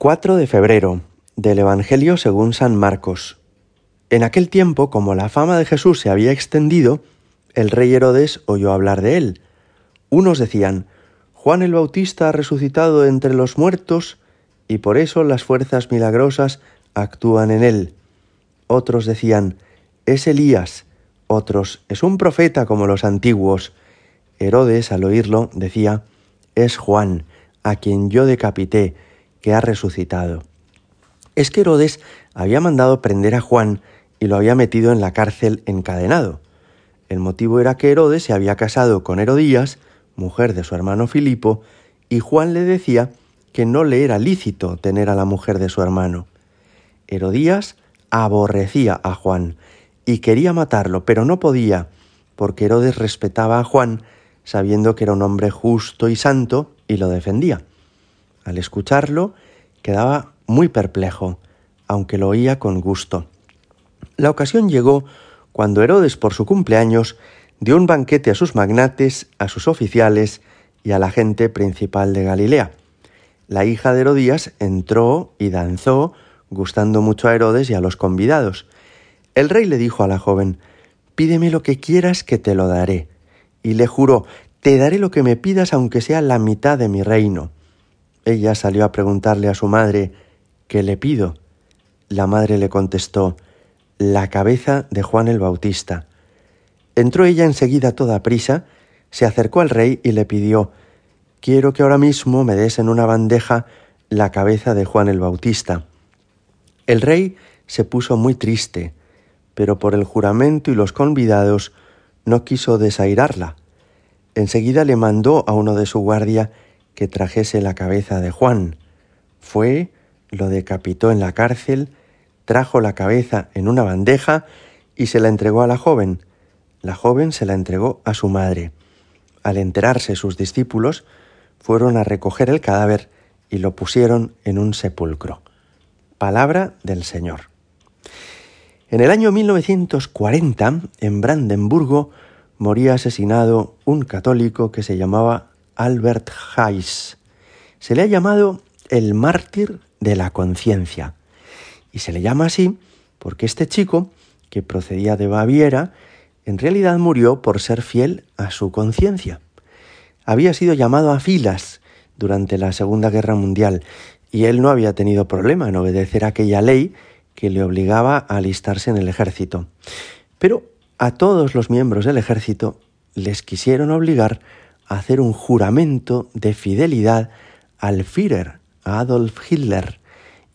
4 de febrero del Evangelio según San Marcos. En aquel tiempo, como la fama de Jesús se había extendido, el rey Herodes oyó hablar de él. Unos decían, Juan el Bautista ha resucitado entre los muertos y por eso las fuerzas milagrosas actúan en él. Otros decían, es Elías, otros, es un profeta como los antiguos. Herodes, al oírlo, decía, es Juan, a quien yo decapité, que ha resucitado. Es que Herodes había mandado prender a Juan y lo había metido en la cárcel encadenado. El motivo era que Herodes se había casado con Herodías, mujer de su hermano Filipo, y Juan le decía que no le era lícito tener a la mujer de su hermano. Herodías aborrecía a Juan y quería matarlo, pero no podía, porque Herodes respetaba a Juan, sabiendo que era un hombre justo y santo, y lo defendía. Al escucharlo, quedaba muy perplejo, aunque lo oía con gusto. La ocasión llegó cuando Herodes, por su cumpleaños, dio un banquete a sus magnates, a sus oficiales y a la gente principal de Galilea. La hija de Herodías entró y danzó, gustando mucho a Herodes y a los convidados. El rey le dijo a la joven, Pídeme lo que quieras que te lo daré. Y le juró, Te daré lo que me pidas aunque sea la mitad de mi reino. Ella salió a preguntarle a su madre, ¿qué le pido? La madre le contestó, la cabeza de Juan el Bautista. Entró ella enseguida toda prisa, se acercó al rey y le pidió, quiero que ahora mismo me des en una bandeja la cabeza de Juan el Bautista. El rey se puso muy triste, pero por el juramento y los convidados no quiso desairarla. Enseguida le mandó a uno de su guardia que trajese la cabeza de Juan. Fue, lo decapitó en la cárcel, trajo la cabeza en una bandeja y se la entregó a la joven. La joven se la entregó a su madre. Al enterarse sus discípulos, fueron a recoger el cadáver y lo pusieron en un sepulcro. Palabra del Señor. En el año 1940, en Brandenburgo, moría asesinado un católico que se llamaba Albert Heiss. Se le ha llamado el mártir de la conciencia. Y se le llama así porque este chico, que procedía de Baviera, en realidad murió por ser fiel a su conciencia. Había sido llamado a filas durante la Segunda Guerra Mundial y él no había tenido problema en obedecer aquella ley que le obligaba a alistarse en el ejército. Pero a todos los miembros del ejército les quisieron obligar hacer un juramento de fidelidad al Führer, a Adolf Hitler,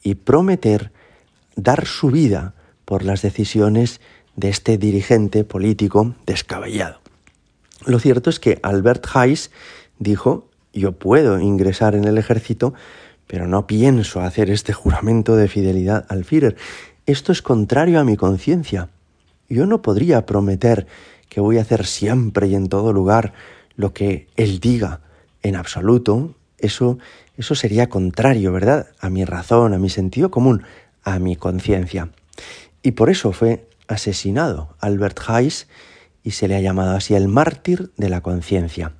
y prometer dar su vida por las decisiones de este dirigente político descabellado. Lo cierto es que Albert Heiss dijo, yo puedo ingresar en el ejército, pero no pienso hacer este juramento de fidelidad al Führer. Esto es contrario a mi conciencia. Yo no podría prometer que voy a hacer siempre y en todo lugar lo que Él diga en absoluto, eso, eso sería contrario, ¿verdad? A mi razón, a mi sentido común, a mi conciencia. Y por eso fue asesinado Albert Heiss y se le ha llamado así el mártir de la conciencia.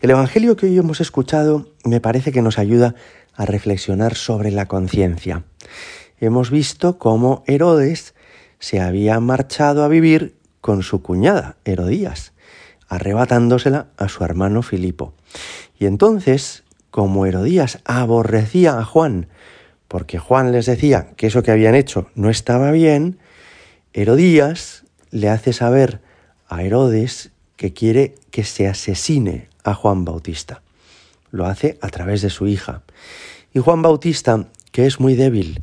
El Evangelio que hoy hemos escuchado me parece que nos ayuda a reflexionar sobre la conciencia. Hemos visto cómo Herodes se había marchado a vivir con su cuñada, Herodías, arrebatándosela a su hermano Filipo. Y entonces, como Herodías aborrecía a Juan, porque Juan les decía que eso que habían hecho no estaba bien, Herodías le hace saber a Herodes que quiere que se asesine a Juan Bautista. Lo hace a través de su hija. Y Juan Bautista, que es muy débil,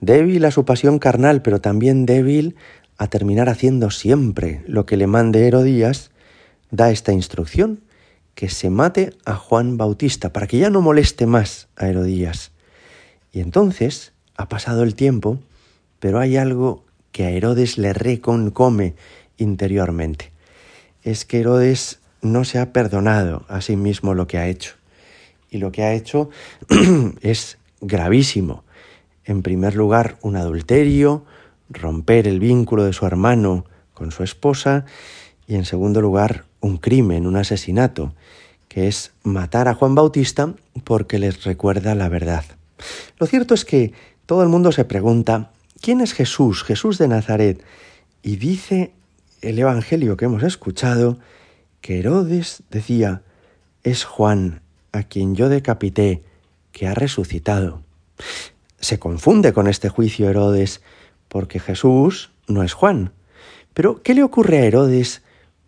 débil a su pasión carnal, pero también débil a terminar haciendo siempre lo que le mande Herodías, da esta instrucción, que se mate a Juan Bautista para que ya no moleste más a Herodías. Y entonces ha pasado el tiempo, pero hay algo que a Herodes le reconcome interiormente. Es que Herodes no se ha perdonado a sí mismo lo que ha hecho. Y lo que ha hecho es gravísimo. En primer lugar, un adulterio, romper el vínculo de su hermano con su esposa y en segundo lugar, un crimen, un asesinato, que es matar a Juan Bautista porque les recuerda la verdad. Lo cierto es que todo el mundo se pregunta, ¿quién es Jesús, Jesús de Nazaret? Y dice el Evangelio que hemos escuchado que Herodes decía, es Juan, a quien yo decapité, que ha resucitado. Se confunde con este juicio Herodes, porque Jesús no es Juan. Pero, ¿qué le ocurre a Herodes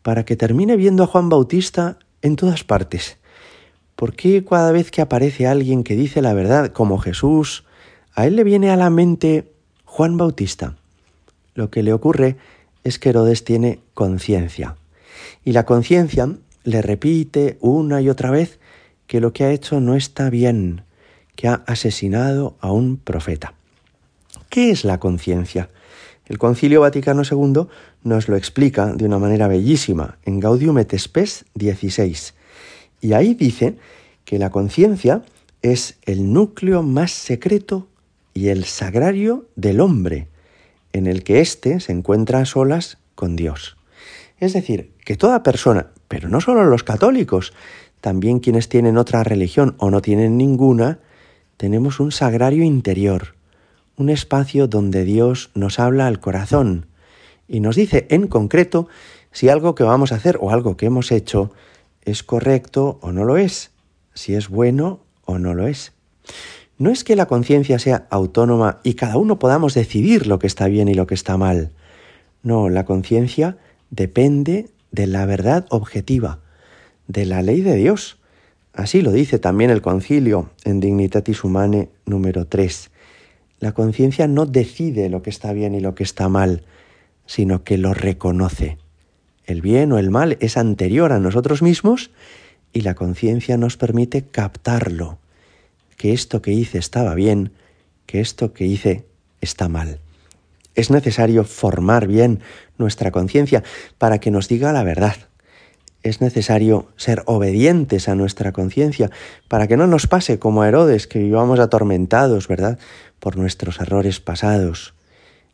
para que termine viendo a Juan Bautista en todas partes? ¿Por qué cada vez que aparece alguien que dice la verdad, como Jesús, a él le viene a la mente Juan Bautista? Lo que le ocurre es que Herodes tiene conciencia. Y la conciencia le repite una y otra vez que lo que ha hecho no está bien, que ha asesinado a un profeta. ¿Qué es la conciencia? El Concilio Vaticano II nos lo explica de una manera bellísima en Gaudium et Spes 16. Y ahí dice que la conciencia es el núcleo más secreto y el sagrario del hombre, en el que éste se encuentra a solas con Dios. Es decir, que toda persona, pero no solo los católicos, también quienes tienen otra religión o no tienen ninguna, tenemos un sagrario interior, un espacio donde Dios nos habla al corazón y nos dice en concreto si algo que vamos a hacer o algo que hemos hecho es correcto o no lo es, si es bueno o no lo es. No es que la conciencia sea autónoma y cada uno podamos decidir lo que está bien y lo que está mal. No, la conciencia depende de la verdad objetiva, de la ley de Dios. Así lo dice también el concilio en Dignitatis Humanae número 3. La conciencia no decide lo que está bien y lo que está mal, sino que lo reconoce. El bien o el mal es anterior a nosotros mismos y la conciencia nos permite captarlo, que esto que hice estaba bien, que esto que hice está mal. Es necesario formar bien nuestra conciencia para que nos diga la verdad. Es necesario ser obedientes a nuestra conciencia para que no nos pase como a Herodes, que vivamos atormentados, ¿verdad?, por nuestros errores pasados.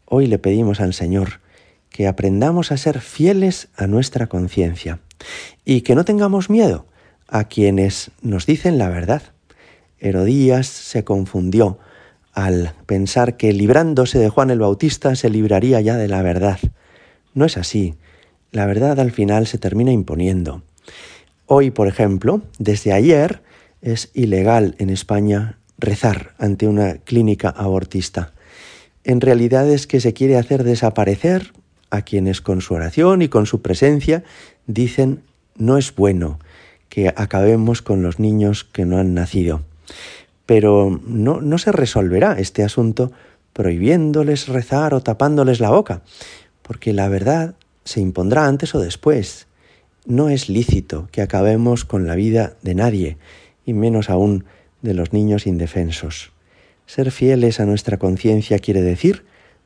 Hoy le pedimos al Señor que aprendamos a ser fieles a nuestra conciencia y que no tengamos miedo a quienes nos dicen la verdad. Herodías se confundió al pensar que librándose de Juan el Bautista se libraría ya de la verdad. No es así. La verdad al final se termina imponiendo. Hoy, por ejemplo, desde ayer es ilegal en España rezar ante una clínica abortista. En realidad es que se quiere hacer desaparecer a quienes con su oración y con su presencia dicen no es bueno que acabemos con los niños que no han nacido. Pero no, no se resolverá este asunto prohibiéndoles rezar o tapándoles la boca, porque la verdad se impondrá antes o después. No es lícito que acabemos con la vida de nadie, y menos aún de los niños indefensos. Ser fieles a nuestra conciencia quiere decir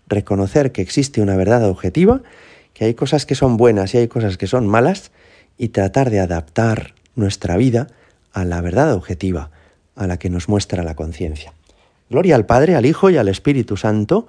reconocer que existe una verdad objetiva, que hay cosas que son buenas y hay cosas que son malas, y tratar de adaptar nuestra vida a la verdad objetiva, a la que nos muestra la conciencia. Gloria al Padre, al Hijo y al Espíritu Santo,